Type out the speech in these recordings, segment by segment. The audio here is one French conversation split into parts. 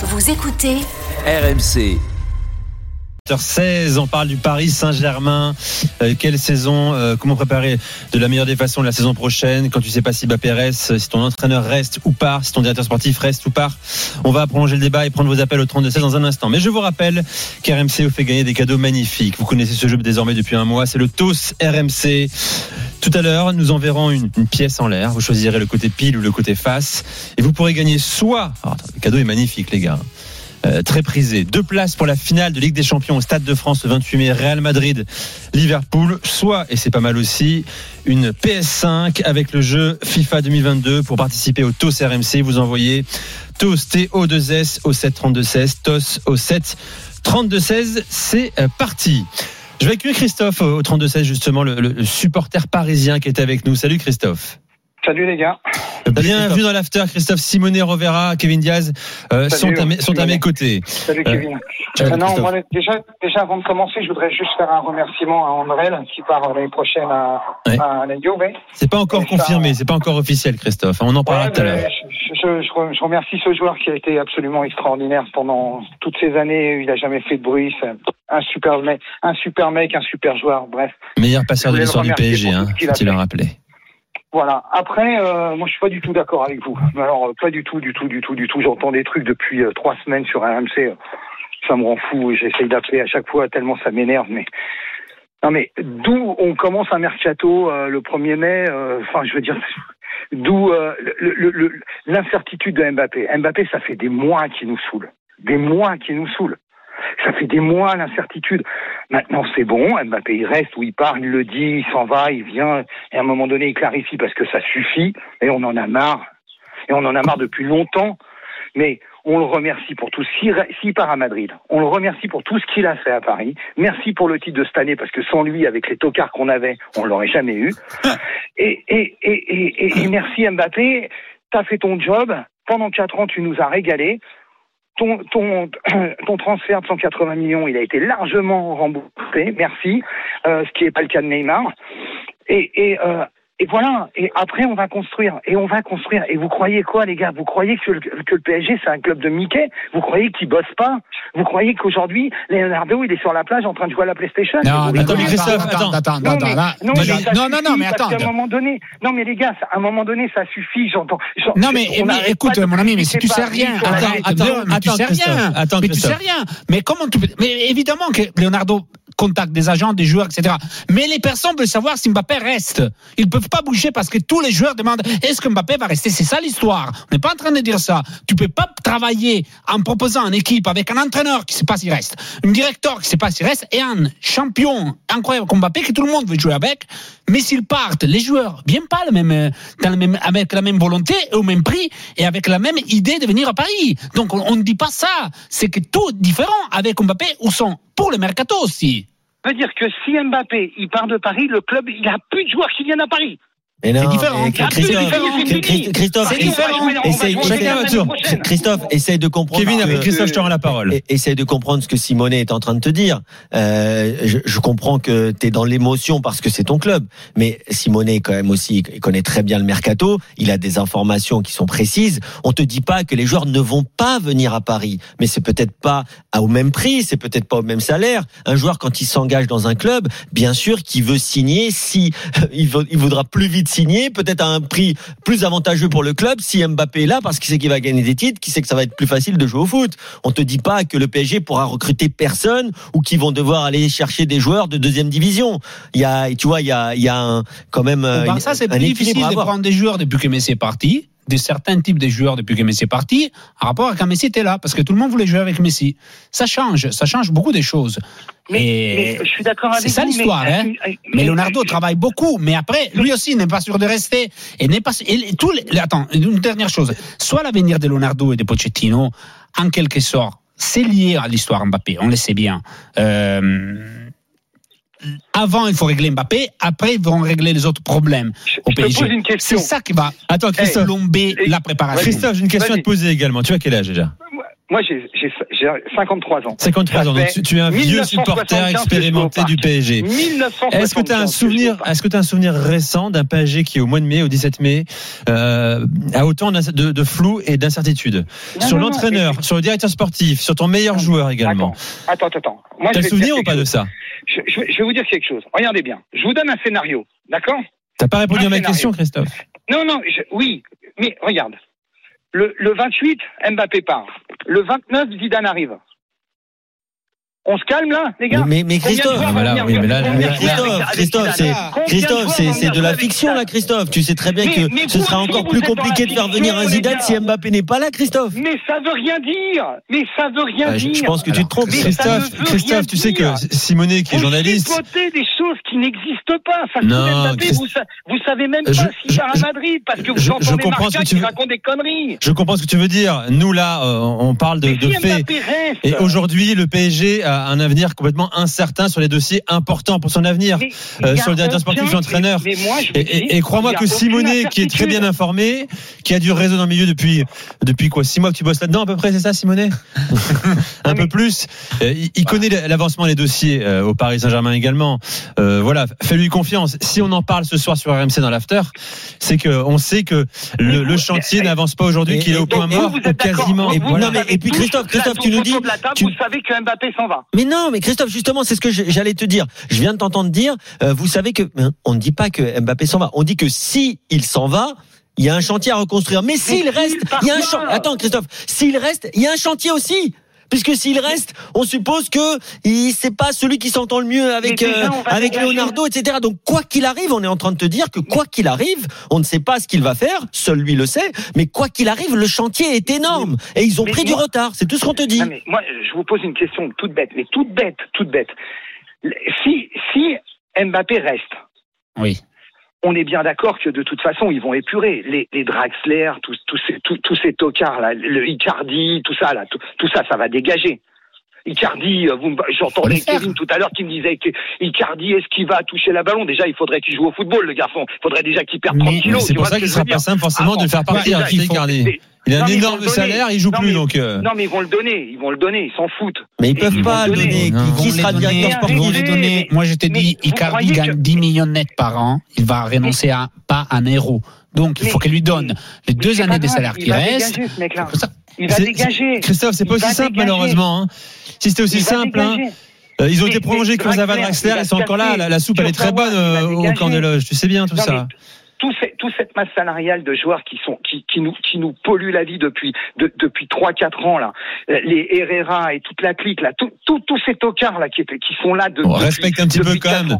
Vous écoutez RMC. 16 on parle du Paris Saint-Germain. Euh, quelle saison euh, Comment préparer de la meilleure des façons la saison prochaine? Quand tu sais pas si Mbappé reste, si ton entraîneur reste ou part, si ton directeur sportif reste ou part. On va prolonger le débat et prendre vos appels au 32-16 dans un instant. Mais je vous rappelle qu'RMC vous fait gagner des cadeaux magnifiques. Vous connaissez ce jeu désormais depuis un mois. C'est le TOS RMC. Tout à l'heure, nous enverrons une, pièce en l'air. Vous choisirez le côté pile ou le côté face. Et vous pourrez gagner soit... Alors, le cadeau est magnifique, les gars. Euh, très prisé. Deux places pour la finale de Ligue des Champions au Stade de France le 28 mai, Real Madrid, Liverpool, soit, et c'est pas mal aussi, une PS5 avec le jeu FIFA 2022 pour participer au TOS RMC. Vous envoyez TOS TO2S au 732-16, TOS au 7 32-16. C'est euh, parti. Je vais accueillir Christophe au 32-16, justement, le, le supporter parisien qui est avec nous. Salut Christophe. Salut les gars. Bienvenue dans l'after. Christophe Simonet, Rovera, Kevin Diaz euh, sont, à mes, sont à mes côtés. Salut Kevin. Euh, non, moi, déjà, déjà, avant de commencer, je voudrais juste faire un remerciement à Andrel qui part l'année prochaine à, Ouais. à la Juve. C'est pas encore Et ça- confirmé, c'est pas encore officiel, Christophe. On en parlera Ouais, tout à l'heure. Je, je- je- je remercie ce joueur qui a été absolument extraordinaire pendant toutes ces années. Il a jamais fait de bruit. C'est un super mec, un super mec, un super joueur. Bref. Meilleur passeur de l'histoire du PSG, hein, faut-il le fait. rappeler. Voilà. Après, euh, moi, je suis pas du tout d'accord avec vous. Alors, euh, pas du tout, du tout, du tout, du tout. J'entends des trucs depuis euh, trois semaines sur RMC. Ça me rend fou. J'essaye d'appeler à chaque fois tellement ça m'énerve. Mais non, mais d'où on commence un mercato euh, le 1er mai euh, Enfin, je veux dire, d'où l'incertitude de Mbappé. Mbappé, ça fait des mois qu'il nous saoule. Des mois qu'il nous saoule. Ça fait des mois l'incertitude. Maintenant, c'est bon. Mbappé, il reste ou il part, il le dit, il s'en va, il vient. Et à un moment donné, il clarifie parce que ça suffit. Et on en a marre. Et on en a marre depuis longtemps. Mais on le remercie pour tout. S'il part à Madrid, on le remercie pour tout ce qu'il a fait à Paris. Merci pour le titre de cette année parce que sans lui, avec les tocards qu'on avait, on l'aurait jamais eu. Et, et, et- et merci Mbappé. T'as fait ton job. Pendant quatre ans, tu nous as régalé. Ton, ton, ton transfert de 180 millions, il a été largement remboursé. Merci. Euh, ce qui n'est pas le cas de Neymar. Euh, et voilà. Et après, on va construire. Et on va construire. Et vous croyez quoi, les gars? Vous croyez que le, que le PSG, c'est un club de Mickey? Vous croyez qu'il bosse pas? Vous croyez qu'aujourd'hui, Leonardo, il est sur la plage en train de jouer à la PlayStation? Non, mais attends, mais Christophe, attends, attends, attends, non, attends, mais, là. non, mais mais non, non, non, mais attends. qu'à un moment donné, non, mais les gars, à un moment donné, ça suffit. J'entends. j'en- Non mais, écoute mon ami, mais si tu sais rien, attends, attends, mais tu attends, sais rien, attends, mais tu sais rien. Mais comment tu peux Mais évidemment que Leonardo contacte des agents, des joueurs, etc. Mais les personnes veulent savoir si Mbappé reste. Ils peuvent pas bouger parce que tous les joueurs demandent est-ce que Mbappé va rester? C'est ça l'histoire. On n'est pas en train de dire ça. Tu peux pas travailler en proposant une équipe avec un entraîneur qui sait pas s'il reste, un directeur qui sait pas s'il reste et un champion incroyable comme Mbappé que tout le monde veut jouer avec. Mais s'ils partent, les joueurs viennent pas le même, euh, avec la même volonté et au même prix et avec la même idée de venir à Paris. Donc on ne dit pas ça. C'est que tout différent avec Mbappé ou sont pour le mercato aussi. Veut dire que si Mbappé il part de Paris, le club il a plus de joueurs qui viennent à Paris. Et non, différent. Christophe, Christophe, essaye-. Christophe, de comprendre. Kevin, avec Christophe, je te rends la parole. Et- Essaye de comprendre ce que Simonet est en train de te dire. Euh, je, je comprends que tu es dans l'émotion parce que c'est ton club. Mais Simonet, quand même aussi, il connaît très bien le mercato. Il a des informations qui sont précises. On te dit pas que les joueurs ne vont pas venir à Paris. Mais c'est peut-être pas à- au même prix, c'est peut-être pas au même salaire. Un joueur, quand il s'engage dans un club, bien sûr qu'il veut signer si il, veut- il voudra plus vite signer, peut-être à un prix plus avantageux pour le club si Mbappé est là parce qu'il sait qu'il va gagner des titres, qu'il sait que ça va être plus facile de jouer au foot. On te dit pas que le PSG pourra recruter personne ou qu'ils vont devoir aller chercher des joueurs de deuxième division. Il y a, tu vois, il y a, il y a un, quand même Au euh, Barça, c'est plus difficile de prendre des joueurs depuis que Messi est parti, de certains types de joueurs depuis que Messi est parti, par rapport à quand Messi était là, parce que tout le monde voulait jouer avec Messi. Ça change, ça change beaucoup des choses. Mais, Et mais je suis d'accord avec c'est ça l'histoire, mais- hein. mais- Mais Leonardo travaille beaucoup, mais après, lui aussi n'est pas sûr de rester. Et n'est pas. et les- attends, une dernière chose. Soit l'avenir de Leonardo et de Pochettino, en quelque sorte, c'est lié à l'histoire Mbappé. On le sait bien. Euh, avant, il faut régler Mbappé. Après, ils vont régler les autres problèmes au je te PSG. pose une question. C'est ça qui va Attends, Christophe. plomber Hey, la préparation. Christophe, j'ai une question à te poser également. Tu as quel âge déjà moi j'ai j'ai- j'ai 53 ans. 53 ans, donc tu, tu es un vieux 1975 supporter expérimenté du. PSG. 1975 Est-ce que tu as un souvenir, est-ce que tu as un souvenir récent d'un PSG qui au mois de mai, au 17 mai, euh, a autant de, de flou et d'incertitude sur l'entraîneur, mais- sur le directeur sportif, sur ton meilleur Non, joueur également. Attends, attends, attends. T'as souvenir ou pas de chose. ça? Je, je vais- je vais vous dire quelque chose. Regardez bien. Je vous donne un scénario, d'accord T'as pas répondu Un à ma scénario. question, Christophe. Non, non, je- oui, mais regarde. Le, le 28, Mbappé part. Le 29, Zidane arrive. On se calme là, les gars Mais, Christophe, joueurs Ah, mais là, vont oui, venir mais là, jouer mais avec Christophe, c'est Christophe, c'est de la fiction là, Christophe. Tu sais très bien Mais- que mais ce sera encore plus compliqué de faire venir un Zidane si Mbappé n'est pas là, Christophe. Mais ça veut rien dire Mais ça veut rien je, dire je pense que tu te trompes. Christophe, Christophe, tu sais que Simonet, qui est Vous journaliste, des choses qui n'existent pas. Non, vous, sa- vous savez même pas s'il part à Madrid parce que vous entendez comprends ce Marca que tu qui veux- raconte des conneries. je comprends ce que tu veux dire. Nous là, euh, on parle de, faits. Et aujourd'hui, le PSG a un avenir complètement incertain sur les dossiers importants pour son avenir. mais euh, sur le directeur sportif l'entraîneur. Et, et- et crois-moi que Simonet, qui est très bien informé, qui a du réseau dans le milieu depuis depuis quoi six mois que tu bosses là-dedans à peu près, c'est ça, Simonet? Un peu plus. Euh, il il connaît l'avancement des dossiers euh, au Paris Saint-Germain également. Euh, voilà, fais-lui confiance. Si on en parle ce soir sur RMC dans l'after, c'est que on sait que le, le chantier n'avance pas aujourd'hui, qu'il est au point mort ou quasiment. Et non, mais- puis, Christophe, Christophe, tu nous dis- tu- Vous savez que Mbappé s'en va. Mais non, mais Christophe, justement, c'est ce que j'allais te dire. Je viens de t'entendre dire, euh, vous savez que hein, on ne dit pas que Mbappé s'en va. On dit que si il s'en va, il y a un chantier à reconstruire. Mais s'il reste, il y a un chantier. Attends, Christophe, s'il reste, il y a un chantier aussi. Puisque s'il reste, on suppose que il c'est pas celui qui s'entend le mieux avec euh, avec. Leonardo, etc. Donc quoi qu'il arrive, on est en train de te dire que quoi qu'il arrive, on ne sait pas ce qu'il va faire, seul lui le sait. Mais quoi qu'il arrive, le chantier est énorme et ils ont Mais pris du retard. C'est tout ce qu'on te dit. Non, mais moi, je vous pose une question toute bête, mais toute bête, toute bête. Si, si Mbappé reste, Oui. On est bien d'accord que de toute façon, ils vont épurer les, les Draxler, tous, tous ces, tous, tous ces tocards là, le Icardi, tout ça là, tout, tout ça, ça va dégager. Icardi, euh, j'entendais. Kevin tout à l'heure qui me disait que Icardi, est-ce qu'il va toucher la ballon? Déjà, il faudrait qu'il joue au football, le garçon. Il faudrait déjà qu'il perde Mais- 30 Mais kilos. c'est pour ça qu'il sera pas simple forcément Ah de faire partir, Icardi. Il a Non, un énorme salaire, il joue Non, plus mais- donc. euh, Non, mais ils vont le donner, ils vont le donner, ils s'en foutent. Mais ils peuvent Ils pas le donner. Non. Qui, sera directeur arrêtez. ils vont sportif les donner. Moi, je dis, vous Icardi gagne que- 10 millions net par an. Il va renoncer à pas un euro. Donc, il Mais- faut qu'elle lui donne les Mais deux années pas de grave, salaire il qui restent. Comme. Il va dégager. Christophe, c'est pas aussi simple malheureusement. hein. Si c'était aussi simple, hein, euh, ils ont Mais- été prolongés mais Kurzawa, Draxler, ils sont encore là. La, la soupe, elle est très bonne euh, au camp des loges. Tu sais bien tout Non, ça. Tout, ces- toute cette masse salariale de joueurs qui sont qui, qui nous qui nous polluent la vie depuis de- depuis trois quatre ans là, Euh, les Herrera et toute la clique là, tout- tout- tous ces tocards là qui qui sont là de, depuis- respecte un petit peu quand même. ans.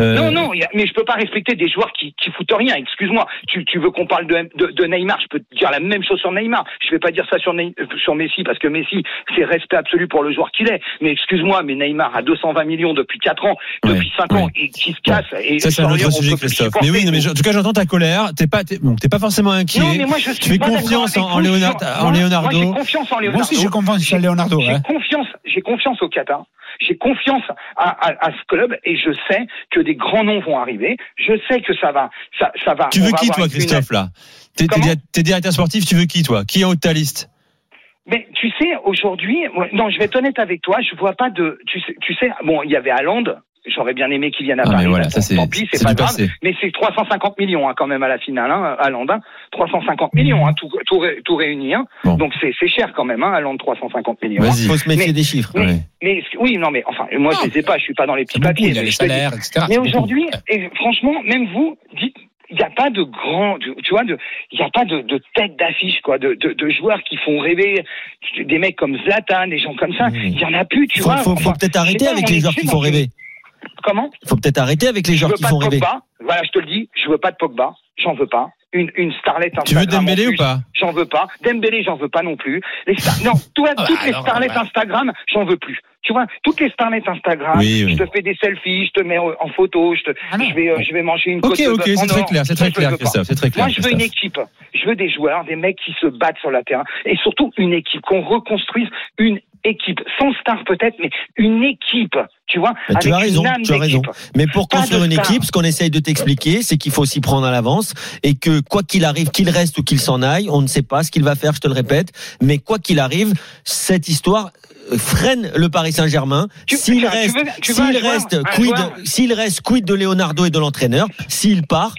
Euh, Non, non, mais je peux pas respecter des joueurs qui, qui foutent rien. Excuse-moi. Tu, tu veux qu'on parle de, de, de Neymar? Je peux te dire la même chose sur Neymar. Je vais pas dire ça sur, Ney- euh, sur Messi parce que Messi, c'est respect absolu pour le joueur qu'il est. Mais excuse-moi, mais Neymar a 220 millions depuis 4 ans, Ouais, depuis 5 ans, ouais. et qui se casse. Et Ça, c'est un autre on sujet, Christophe. Mais oui, mais en tout cas, j'entends ta colère. T'es pas, t'es, bon, t'es pas forcément inquiet. Non, mais moi, je suis tu fais confiance en, en Léonard- en Leonardo. Moi, j'ai confiance en Leonardo. Moi aussi, je confiance sur Leonardo. J'ai confiance, j'ai confiance au Qatar. J'ai confiance à, à, à ce club et je sais que des grands noms vont arriver. Je sais que ça va, ça, ça va. tu veux qui, toi, Christophe, là? T'es, t'es, directeur sportif, tu veux qui, toi? Qui est en haut de ta liste? Mais tu sais, aujourd'hui, non, je vais être honnête avec toi, je vois pas de, tu sais, tu sais, bon, il y avait Haaland. J'aurais bien aimé qu'il vienne à Ah, Paris. mais voilà, Bon, ça, c'est- tant pis, c'est pas grave. passé. Mais c'est 350 millions hein, quand même à la finale, hein, Haaland. hein. 350 millions, hein, tout, tout, ré- tout réuni. Hein. Bon. Donc c'est cher quand même, hein, Haaland 350 millions. hein. Vas-y. Faut se méfier Mais- des chiffres. Mais, Ouais. mais oui, non, mais enfin, moi Non, je les ai pas, je suis pas dans les petits beaucoup, papiers. il y a mais salaires, etc. mais beaucoup. aujourd'hui, et franchement, même vous, dites, il n'y a pas de grand, de- tu vois, de- il n'y a pas de, de tête d'affiche, quoi, de, de, de joueurs qui font rêver, des mecs comme Zlatan, des gens comme ça. Mmh. Il y en a plus, tu Faut, vois. faut, faut Enfin, peut-être sais arrêter pas, avec les joueurs qui font dans rêver. Comment Faut peut-être arrêter avec les Je joueurs veux qui pas font de rêver. Pogba. Voilà, je te le dis, je veux pas de Pogba. J'en veux pas. Une, une starlette Tu veux Dembélé ou pas J'en veux pas. Dembélé, j'en veux pas non plus. Les star- Non, toi, Ah, toutes les starlets ouais. Instagram, j'en veux plus. Tu vois, toutes les starlets Instagram, Oui, oui. je te fais des selfies, je te mets en photo, je, te, Ah je, vais, euh, je vais manger une Ok, côte de ok, c'est très clair, c'est très clair. Christophe, c'est très clair. Moi, je veux une équipe. Je veux des joueurs, des mecs qui se battent sur la terrain. Et surtout, une équipe, qu'on reconstruise une équipe, sans star peut-être, mais une équipe, tu vois, tu as raison, une âme tu as raison. Mais pour Pas construire une star. équipe, ce qu'on essaye de t'expliquer, c'est qu'il faut s'y prendre à l'avance et que quoi qu'il arrive, qu'il reste ou qu'il s'en aille, on ne sait pas ce qu'il va faire, je te le répète. Mais quoi qu'il arrive, cette histoire freine le Paris Saint-Germain. S'il reste, s'il reste, s'il reste, quid de Leonardo et de l'entraîneur. S'il part,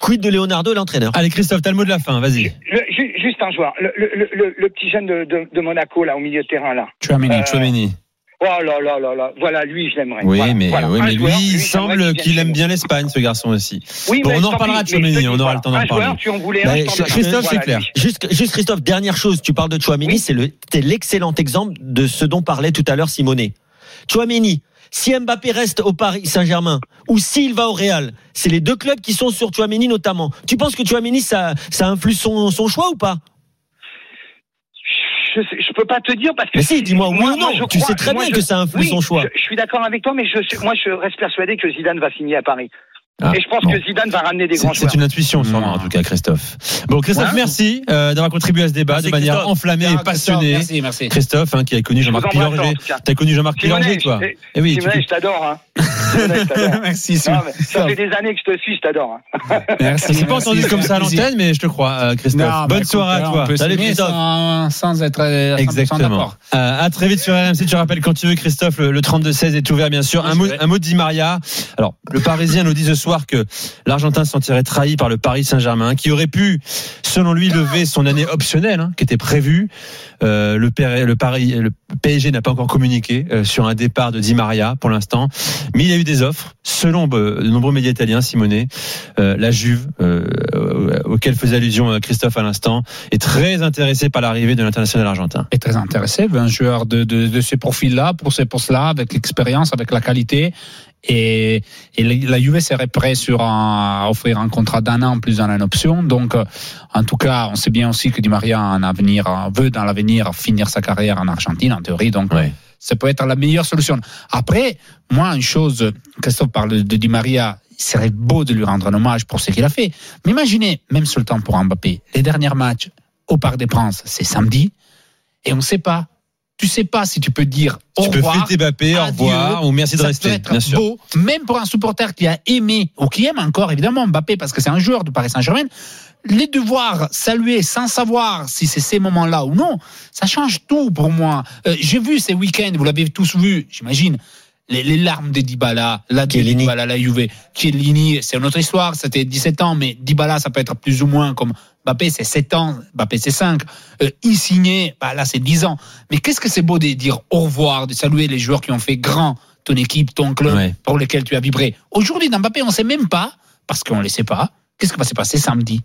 quid de Leonardo et l'entraîneur? Allez, Christophe, t'as le mot de la fin, vas-y. Le- juste un joueur, le, le, le, le petit jeune de, de, de Monaco là au milieu de terrain là. Mené. Euh, Chouameni. Oh là là là là, voilà lui je l'aimerais. Oui, Voilà, mais, voilà. oui, mais lui, il semble qu'il aime bien l'Espagne, ce garçon aussi. Oui, Bon, on en reparlera de Chouameni, te on aura le temps d'en parler. Christophe, c'est clair. Juste, juste Christophe, dernière chose, tu parles de Chouameni, Oui. c'est le, c'est l'excellent exemple de ce dont parlait tout à l'heure Simonet. Chouameni, si Mbappé reste au Paris Saint-Germain ou s'il va au Real, c'est les deux clubs qui sont sur Chouameni notamment. Tu penses que Chouameni ça, ça influe son, son choix ou pas? Je, sais- je peux pas te dire parce que. Mais si, dis-moi oui ou moi, non. je Tu crois- sais très bien je- que ça influe oui, son choix. Je, je suis d'accord avec toi, mais je, moi je reste persuadé que Zidane va signer à Paris. Ah, Et je pense bon. que Zidane va ramener des C'est grands c'est joueurs. une intuition, sûrement, en tout cas, Christophe. Bon, Christophe, Ouais. merci euh, d'avoir contribué à ce débat Merci, de manière Christophe. enflammée Ah, et passionnée. Merci, merci. Christophe, hein, qui a connu Jean-Marc Pilorget. cas. T'as connu Jean-Marc Pilorget, toi Eh oui, tu je t'adore. Hein. Merci, Non, Sylvain. mais ça fait des années que je te suis, je t'adore. Hein. Merci. Je t'ai pas entendu comme ça à l'antenne, mais je te crois, euh, Christophe. Non, bah, Bonne écoute, soirée à on toi. Salut, Christophe. Sans, sans être euh, 100% Exactement. d'accord. Euh, à très vite sur RMC. Tu rappelles quand tu veux, Christophe. Le, le 32-16 est ouvert, bien sûr. Un mot, un mot de Di Maria. Alors, le Parisien nous dit ce soir que l'Argentin se sentirait trahi par le Paris Saint-Germain, qui aurait pu, selon lui, lever son année optionnelle, hein, qui était prévue. Euh, le, Paris, le PSG n'a pas encore communiqué euh, sur un départ de Di Maria pour l'instant, mais il y a eu des offres. Selon euh, de nombreux médias italiens, Simonet, euh, la Juve, euh, euh, auquel faisait allusion Christophe à l'instant, est très intéressée par l'arrivée de l'international argentin. est très intéressé, un joueur de, de, de ce profil-là, pour ces postes-là, avec l'expérience, avec la qualité. Et, et la Juve serait prêt sur un, à offrir un contrat d'un an plus une option. Donc, euh, en tout cas, on sait bien aussi que Di Maria a un avenir, euh, veut dans l'avenir finir sa carrière en Argentine, en théorie. Donc, Ouais. ça peut être la meilleure solution. Après, moi, une chose, Christophe parle de Di Maria, il serait beau de lui rendre un hommage pour ce qu'il a fait. Mais imaginez, même sur le temps pour Mbappé, les derniers matchs au Parc des Princes, c'est samedi, et on ne sait pas. Tu sais pas si tu peux dire au Tu peux revoir. fêter Mbappé, au revoir, ou merci de ça rester, peut être bien sûr. beau, même pour un supporter qui a aimé ou qui aime encore évidemment Mbappé parce que c'est un joueur du Paris Saint-Germain. Les devoir saluer sans savoir si c'est ces moments-là ou non, ça change tout pour moi. Euh, J'ai vu ces week-ends, vous l'avez tous vu, j'imagine. Les, les larmes de Dybala, la de. Dybala, la Juve, Chiellini, c'est une autre histoire, c'était 17 ans, mais Dybala, ça peut être plus ou moins comme Mbappé, c'est 7 ans, Mbappé, c'est 5. Euh, Insigné, bah là, c'est 10 ans. Mais qu'est-ce que c'est beau de dire au revoir, de saluer les joueurs qui ont fait grand ton équipe, ton club, Ouais. pour lesquels tu as vibré. Aujourd'hui, dans Mbappé, on ne sait même pas, parce qu'on ne le sait pas, qu'est-ce qui va se passer samedi?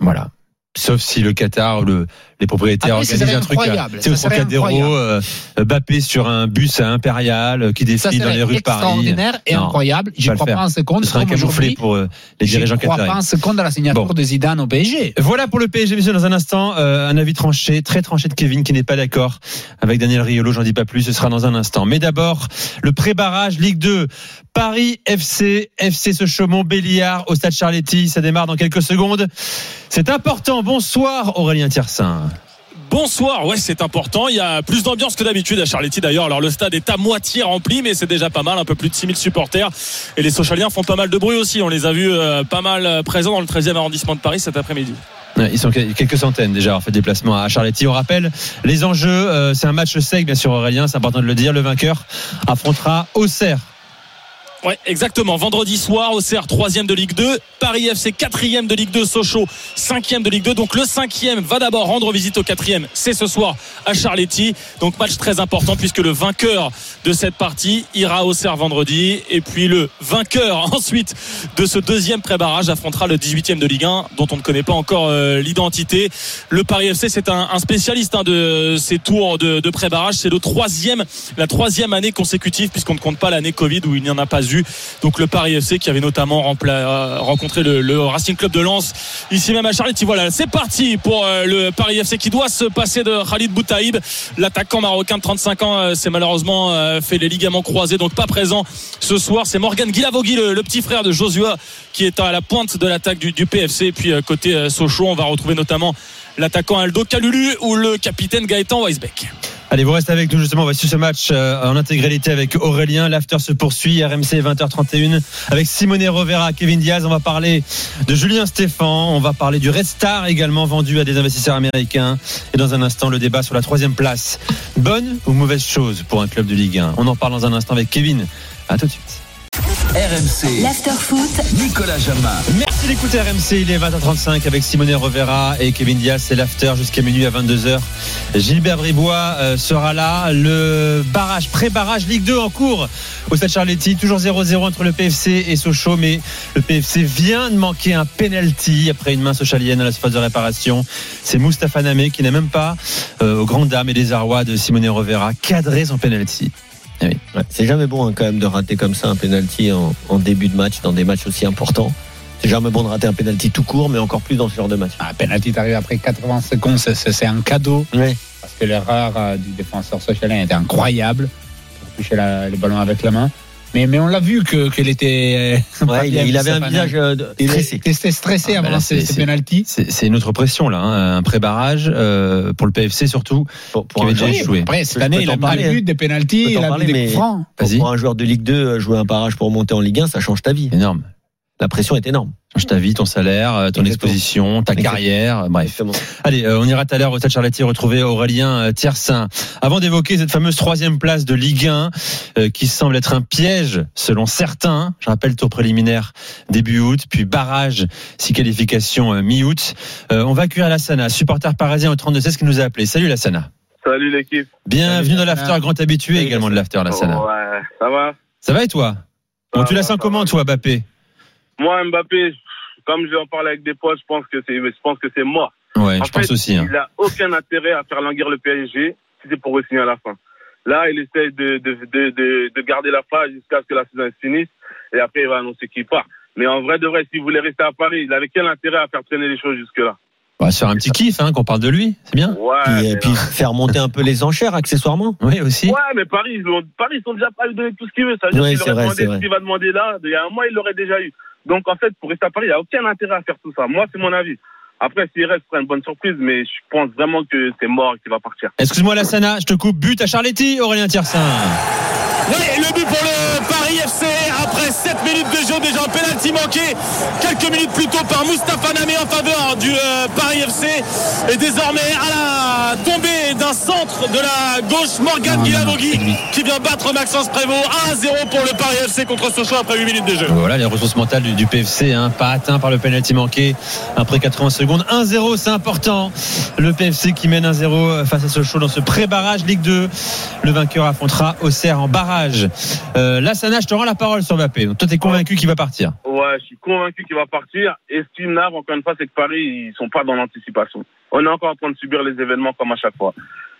Voilà. Sauf si le Qatar le, les propriétaires ça organisent un truc. Tu sais, au Trocadéro, euh, Mbappé sur un bus à impérial euh, qui défile dans les rues de Paris. extraordinaire et Non, incroyable. Je ne crois pas un seconde. Ce serait un camouflet pour euh, les Je dirigeants ne crois qataris. pas un seconde à la signature Bon. de Zidane au PSG. Voilà pour le PSG, messieurs, dans un instant, euh, un avis tranché, très tranché de Kevin qui n'est pas d'accord avec Daniel Riolo, j'en dis pas plus, ce sera dans un instant. Mais d'abord, le pré-barrage Ligue 2, Paris FC, FC Sochaux Béliard au Stade Charletti, ça démarre dans quelques secondes. C'est important, bonsoir Aurélien Tiersin. Bonsoir, ouais c'est important, il y a plus d'ambiance que d'habitude à Charletti d'ailleurs, alors le stade est à moitié rempli mais c'est déjà pas mal, un peu plus de 6000 supporters et les Sochaliens font pas mal de bruit aussi, on les a vus euh, pas mal euh, présents dans le 13e arrondissement de Paris cet après-midi. Ils sont quel- quelques centaines déjà avoir fait déplacement à Charletti. On rappelle les enjeux, euh, c'est un match sec bien sûr Aurélien, c'est important de le dire. Le vainqueur affrontera Auxerre. Ouais, exactement. Vendredi soir, Auxerre, troisième de Ligue 2. Paris FC, quatrième de Ligue 2. Sochaux, cinquième de Ligue 2. Donc le cinquième va d'abord rendre visite au quatrième. C'est ce soir à Charletti. Donc match très important puisque le vainqueur de cette partie ira à Auxerre vendredi. Et puis le vainqueur ensuite de ce deuxième pré-barrage affrontera le 18e de Ligue 1 dont on ne connaît pas encore euh, l'identité. Le Paris FC, c'est un, un spécialiste hein, de ces tours de, de pré-barrage. C'est le troisième, la troisième année consécutive puisqu'on ne compte pas l'année Covid où il n'y en a pas eu. Donc le Paris FC qui avait notamment euh, rencontré le, Racing Club de Lens ici même à Charletti. Voilà, c'est parti pour euh, le Paris FC qui doit se passer de Khalid Boutaïb. L'attaquant marocain de 35 ans euh, s'est malheureusement fait les ligaments croisés, donc pas présent ce soir. C'est Morgan Guilavogui, le, petit frère de Josua, qui est à la pointe de l'attaque du, PFC. Et puis côté Sochaux, on va retrouver notamment l'attaquant Aldo Kalulu ou le capitaine Gaëtan Weisbeck. Allez, vous restez avec nous justement. On va suivre ce match euh, en intégralité avec Aurélien. L'after se poursuit. RMC 20h31 avec Simone Rovera, Kevin Diaz. On va parler de Julien Stéphan. On va parler du Red Star également vendu à des investisseurs américains. Et dans un instant, le débat sur la troisième place. Bonne ou mauvaise chose pour un club de Ligue 1 On en parle dans un instant avec Kevin. À tout de suite. RMC, L'after-foot, Nicolas Jamin. Merci d'écouter RMC, il est 20h35 avec Simone Rovera et Kevin Diaz, c'est l'after jusqu'à minuit à 22h. Gilbert Bribois euh, sera là, le barrage, pré-barrage Ligue 2 en cours au Stade Charletti, toujours 0-0 entre le PFC et Sochaux, mais le PFC vient de manquer un penalty après une main sochalienne à la surface de réparation. C'est Moustapha Namé qui n'a même pas, euh, aux grandes dames et des arrois de Simone Rovera, cadré son penalty. Ouais, c'est jamais bon hein, quand même de rater comme ça un penalty en, en début de match dans des matchs aussi importants. C'est jamais bon de rater un penalty tout court, mais encore plus dans ce genre de match. Ah, penalty t'arrives après 80 secondes, c'est- un cadeau. Ouais. Parce que l'erreur euh, du défenseur socialien était incroyable. Pour toucher la- le ballon avec la main. Mais, mais on l'a vu que- qu'il était. euh, pas Ouais, il, avait un visage Nam. euh, Il stressé. était stressé, stressé Ah, bah avant là, ces, c'est- ces c'est- penalties. C'est c'est une autre pression là, hein, un pré-barrage euh, pour le PFC surtout. Pour, pour Qui avait déjà échoué. Après, cette année, il a mis parler, des buts, des Je penalties, il a parler, des coups francs. pour, Vas-y. pour un joueur de Ligue 2 euh, jouer un barrage pour monter en Ligue 1, ça change ta vie. Énorme. La pression est énorme. change ta vie, ton salaire, euh, ton Exactement. exposition, ta Exactement. carrière, euh, bref. Exactement. Allez, euh, on ira tout à l'heure au Stade Charletti retrouver Aurélien euh, Tiersin. Avant d'évoquer cette fameuse troisième place de Ligue 1 euh, qui semble être un piège selon certains, je rappelle tour préliminaire début août, puis barrage si qualification euh, mi-août. Euh, on va accueillir Lassana, supporter parisien au 32-16 qui nous a appelé. Salut Lassana. Salut l'équipe. Bienvenue Salut, dans l'after, grand habitué Salut, également de l'after Lassana. Ouais, ça va? Ça va et toi? Bon, tu la sens comment va. toi, Bappé Moi, Mbappé, comme je vais en parler avec des potes, je pense que c'est, je pense que c'est moi. Ouais, En je pense aussi. hein. Il a aucun intérêt à faire languir le PSG si c'est pour re-signer à la fin. Là, il essaie de, de, de, de, de garder la phase jusqu'à ce que la saison se finisse et après il va annoncer qu'il part. Mais en vrai de vrai, s'il voulait rester à Paris, il avait quel intérêt à faire traîner les choses jusque-là? Se faire un petit kiff, hein, qu'on parle de lui, c'est bien Ouais, Puis, mais et puis faire monter un peu les enchères accessoirement. Oui, aussi. Ouais, mais Paris, ils ont, Paris, ils sont déjà pas lui donner tout ce qu'il veut. Ça veut dire Ouais, qu'il aurait vrai, demandé ce qu'il va demander là. Il y a un mois, il l'aurait déjà eu. Donc, en fait, pour rester à Paris, il n'y a aucun intérêt à faire tout ça. Moi, c'est mon avis. Après, s'il reste, ce sera une bonne surprise, mais je pense vraiment que c'est mort qu'il va partir. Excuse-moi Lassana, je te coupe. But à Charletti, Aurélien Tiersin. Ouais, le but pour le Paris FC après 7 minutes de jeu déjà un penalty manqué quelques minutes plus tôt par Moustapha Namé en faveur du euh, Paris FC et désormais à la tombée d'un centre de la gauche Morgan c'est lui. qui vient battre Maxence Prévost 1-0 pour le Paris FC contre Sochaux après 8 minutes de jeu. Voilà les ressources mentales du, du PFC, hein, pas atteint par le penalty manqué après 80 secondes. 1-0, c'est important. Le PFC qui mène 1-0 face à Sochaux dans ce pré-barrage Ligue 2. Le vainqueur affrontera Auxerre en barrage. Euh, Lassana, je te rends la parole sur Mbappé. Donc, toi, t'es convaincu qu'il va partir Ouais, je suis convaincu qu'il va partir. Et ce qui m'énerve, encore une fois, c'est que Paris, ils sont pas dans l'anticipation. On est encore en train de subir les événements comme à chaque fois.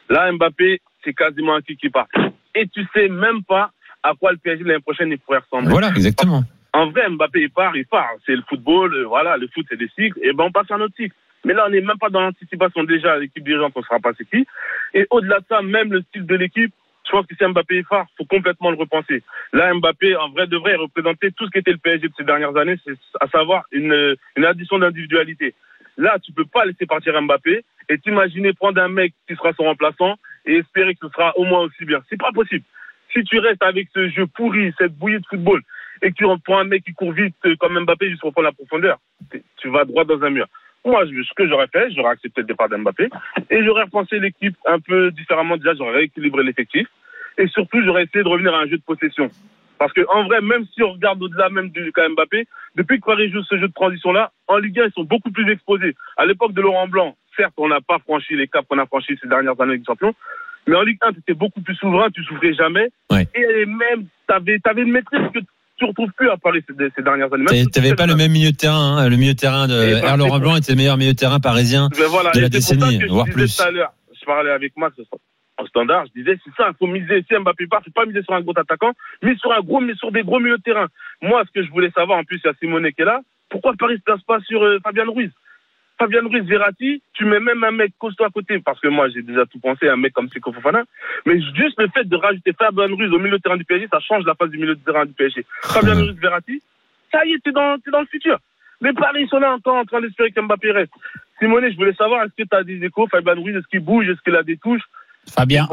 Là, Mbappé, c'est quasiment un qui qui part. Et tu sais même pas à quoi le PSG l'année prochaine il pourrait ressembler. Voilà, exactement. En vrai, Mbappé, il part, il part. C'est le football, euh, voilà, le foot, c'est des cycles. Et ben, on passe à un autre cycle. Mais là, on n'est même pas dans l'anticipation déjà. L'équipe dirigeante, on ne sera pas c'est qui. Et au-delà de ça, même le style de l'équipe, je pense que si Mbappé est part, faut complètement le repenser. Là, Mbappé, en vrai de vrai, représentait tout ce qu'était le PSG de ces dernières années, à savoir une, addition d'individualité. Là, tu peux pas laisser partir Mbappé et t'imaginer prendre un mec qui sera son remplaçant et espérer que ce sera au moins aussi bien. C'est pas possible. Si tu restes avec ce jeu pourri, cette bouillie de football, et que tu prends un mec qui court vite euh, comme Mbappé juste pour prendre la profondeur, tu vas droit dans un mur. Moi, ce que j'aurais fait, j'aurais accepté le départ d'Mbappé et j'aurais repensé l'équipe un peu différemment. Déjà, j'aurais rééquilibré l'effectif et surtout, j'aurais essayé de revenir à un jeu de possession. Parce que en vrai, même si on regarde au-delà même du cas Mbappé, depuis que Paris joue ce jeu de transition-là, en Ligue 1, ils sont beaucoup plus exposés. À l'époque de Laurent Blanc, certes, on n'a pas franchi les caps qu'on a franchis ces dernières années avec champion, mais en Ligue 1, tu étais beaucoup plus souverain, tu souffrais jamais. Ouais. Et même, tu avais, une maîtrise que tu retrouves plus à Paris ces, ces dernières années. Tu pas sais le même milieu de terrain. hein. Le milieu de terrain de R. Laurent Blanc était le meilleur milieu de terrain parisien. Voilà, de la décennie, voire plus. je parlais avec Max au standard, je disais, c'est ça, il faut miser, si Mbappé part, faut pas miser sur un gros attaquant, mais sur un gros, mais sur des gros milieux de terrain. Moi, ce que je voulais savoir, en plus, il y a Simone qui est là, pourquoi Paris se place pas sur euh, Fabien Ruiz? Fabien Ruiz, Verratti, tu mets même un mec costaud à côté, parce que moi, j'ai déjà tout pensé, un mec comme Seko Fofana, mais juste le fait de rajouter Fabien Ruiz au milieu de terrain du PSG, ça change la phase du milieu de terrain du PSG. Fabien Ruiz, Verratti, ça y est, t'es dans, t'es dans le futur. Mais Paris, sont là encore en train d'espérer qu'Mbappé reste. Simone, je voulais savoir, est-ce que tu as des échos? Fabien Ruiz, est-ce qu'il bouge? Est-ce qu'il a des touches? Fabien,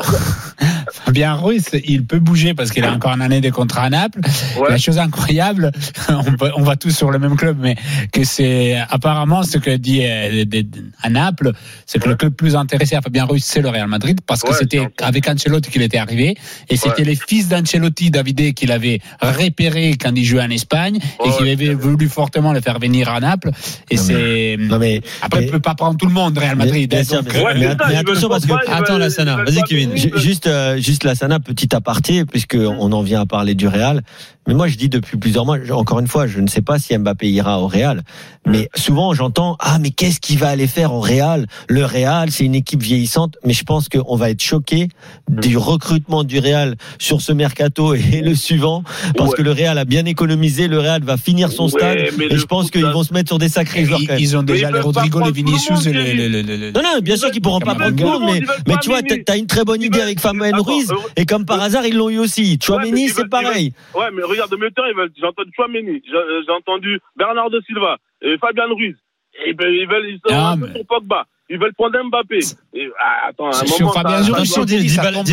Fabien Ruiz, il peut bouger parce qu'il a encore une année de contrat à Naples. Ouais. La chose incroyable, on, va- on va tous sur le même club, mais que c'est apparemment ce que dit euh, de- de- à Naples, c'est que le club plus intéressé à Fabien Ruiz, c'est le Real Madrid, parce que Ouais, c'était avec Ancelotti qu'il était arrivé, et c'était les fils d'Ancelotti, Davide, qu'il avait repéré quand il jouait en Espagne, et qu'il avait voulu fortement le faire venir à Naples. Et c'est Non mais après, mais- il peut pas prendre tout le monde, Real Madrid. Hein, donc, mais- euh, mais- mais ils attention, parce que- Attends, Lassana, vas-y, Kevin. Juste, euh, juste la Sana, petit aparté, puisque on en vient à parler du Real. Mais moi, je dis depuis plusieurs mois, encore une fois, je ne sais pas si Mbappé ira au Real. Mais souvent, j'entends ah mais qu'est-ce qu'il va aller faire au Real? Le Real, c'est une équipe vieillissante. Mais je pense qu'on va être choqué du recrutement du Real sur ce mercato et le suivant, parce Ouais. que le Real a bien économisé. Le Real va finir son Ouais, stade, mais et je pense qu'ils vont se mettre sur des sacrés joueurs. ils, ont déjà les Rodrigo, les Vinicius, les, les- les- les- les- Non, non, bien sûr qu'ils pourront pas prendre tout le monde, mais, tu vois. T'as as une très bonne Ils idée veulent- avec Fabien Attends, Ruiz, euh, et comme par hasard, ils l'ont eu aussi. Chouameni, c'est pareil. Ouais, mais regarde, ils veulent- j'ai entendu Chouameni, j'ai j'ai entendu Bernardo Silva, et Fabien Ruiz. Et ben, ils veulent, ils sont Ah, sur Pogba. Ils veulent prendre Mbappé. Et, ah, attends, un moment, Fabien Attention,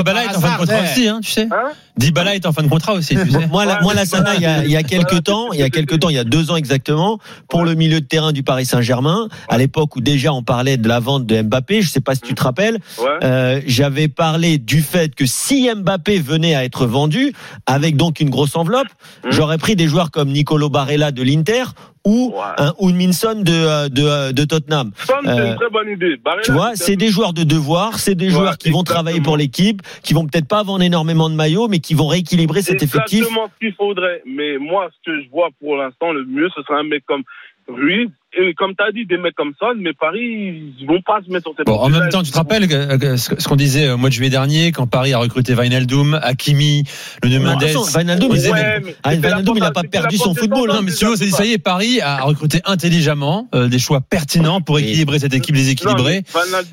par est en fin de contrat ouais. aussi, hein, tu sais. Hein Dybala est en fin de contrat aussi, tu sais. Moi, la, moi, la Sana, il y a, il y a quelques temps, il y a quelques temps, il y a deux ans exactement, pour le milieu de terrain du Paris Saint-Germain, à l'époque où déjà on parlait de la vente de Mbappé, je sais pas si tu te rappelles, Ouais. euh, j'avais parlé du fait que si Mbappé venait à être vendu, avec donc une grosse enveloppe, Mhm. j'aurais pris des joueurs comme Nicolo Barella de l'Inter ou Ouais. un Minson de, euh, de, euh, de Tottenham. C'est Euh, une très bonne idée. Barella, Tu vois, c'est des joueurs de devoir, c'est des Ouais, joueurs qui vont travailler pour exactement. l'équipe, qui vont peut-être pas vendre énormément de maillots, mais qui vont rééquilibrer cet effectif. exactement ce qu'il faudrait. Mais moi, ce que je vois pour l'instant, le mieux, ce serait un mec comme Ruiz. Et comme tu as dit, des mecs comme Son, mais Paris, ils vont pas se mettre sur cette Bon, en même temps, tu te rappelles que- que ce ce qu'on disait au mois de juillet dernier, quand Paris a recruté Wijnaldum, Hakimi, le de Mendes. disait, Ouais, la il a pas perdu la son football, non, mais si vous, ça y est, Paris a recruté intelligemment euh, des choix pertinents pour équilibrer cette équipe déséquilibrée.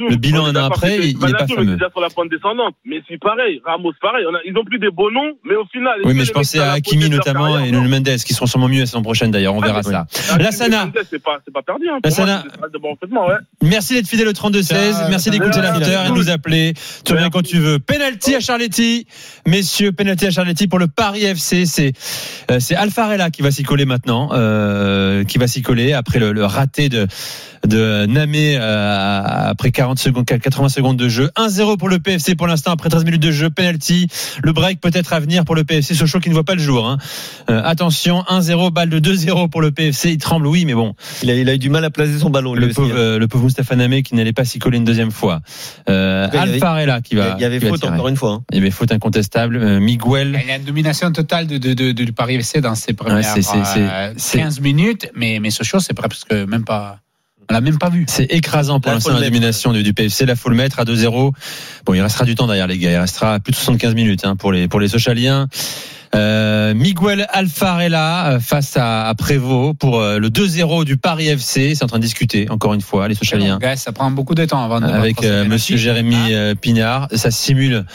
Le bilan un an après, il n'est pas fameux. est déjà sur la pente descendante. Mais si pareil, Ramos, pareil, on a- ils ont pris des beaux noms, mais au final. Oui, mais je pensais à ça Hakimi notamment et. Nuno Mendes qui seront sûrement mieux la saison prochaine d'ailleurs. On Ah, verra ça. Hakimi Lassana. C'est pas, perdu. Hein. Pour Lassana. moi, c'est de bon recrutement, ouais. Merci d'être fidèle au 32-16. Ça, Merci d'écouter ça et de nous appeler. Tu reviens quand tu veux. Penalty à Charletti. Messieurs, penalty à Charletti pour le Paris FC. C'est, euh, c'est Alfarella qui va s'y coller maintenant, euh, qui va s'y coller après le, le raté de, de Namé, euh, après 40 secondes, 80 secondes de jeu. 1-0 pour le PFC pour l'instant après 13 minutes de jeu. Penalty. Le break peut-être à venir pour le PFC. Sochaux qui ne voit pas le jour, hein. Euh, attention, 1-0, balle de 2-0 pour le PFC. Il tremble, oui, mais bon. Il a, il a eu du mal à placer son ballon. Le pauvre, hein. euh, le pauvre Moustapha Namé qui n'allait pas s'y coller une deuxième fois. Euh, cas, il y avait- Alfarella qui va. il y avait faute tirer. encore une fois. hein. Il y avait faute incontestable. Euh, Miguel. Il y a une domination totale de, de, de, du Paris FC dans ses premières c'est- euh, c'est- 15 minutes, mais, mais Sochaux, c'est presque même pas. On l'a même pas vu. C'est écrasant pour l'instant la domination du, du PFC. Là, faut le mettre à 2-0. Bon, il restera du temps derrière les gars. Il restera plus de 75 minutes hein, pour les pour les Sochaliens. Euh, Miguel Alfarella euh, face à, à Prévost pour euh, le 2-0 du Paris FC. C'est en train de discuter encore une fois les Sochaliens. Gars, ça prend beaucoup de temps avant de avec euh. Monsieur Jérémy Hein euh, Pinard. Ça simule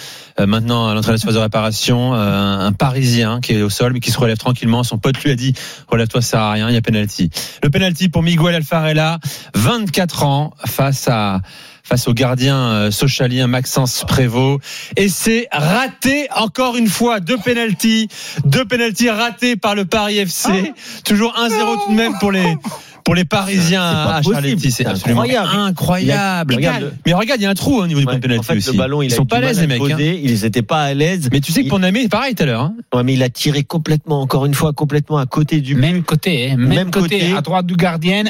euh, maintenant à l'entrée de la phase de réparation euh, un Parisien qui est au sol mais qui se relève tranquillement. Son pote lui a dit relève-toi, ça sert à rien, il y a penalty. Le penalty pour Miguel Alfarella, 24 ans face à face au gardien euh, socialien Maxence Prévost et c'est raté encore une fois deux penalties deux penalties ratés par le Paris FC toujours 1-0 tout de même pour les pour les Parisiens à. Charletti c'est absolument incroyable. incroyable Il regarde, mais regarde il y a un trou hein, au niveau du Ouais, point de en fait, aussi le ballon, il ils sont pas à l'aise les mecs hein. Ils étaient pas à l'aise. mais tu sais que Il- pour Namé pareil tout à l'heure hein. Ouais, mais il a tiré complètement, encore une fois, complètement à côté du but. Même côté, hein, même, Même côté, côté. à droite du gardien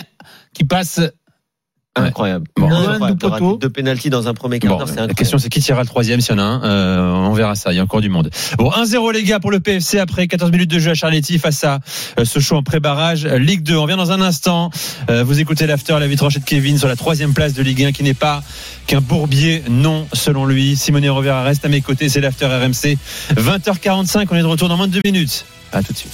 qui passe. Incroyable. Bon. Incroyable de poteau. Deux pénalties dans un premier quart Bon, d'heure, c'est la incroyable. question c'est qui tirera le troisième s'il y en a un. Euh, on verra ça. Il y a encore du monde. Bon, 1-0 les gars pour le PFC après 14 minutes de jeu à Charletti face à euh, ce show en pré-barrage Euh, Ligue 2. On revient dans un instant. Euh, vous écoutez l'after, la vie tranchée de Kevin sur la troisième place de Ligue 1 qui n'est pas qu'un bourbier, non selon lui. Simone Rovera reste à mes côtés. C'est l'after RMC. 20h45. On est de retour dans moins de deux minutes. À tout de suite.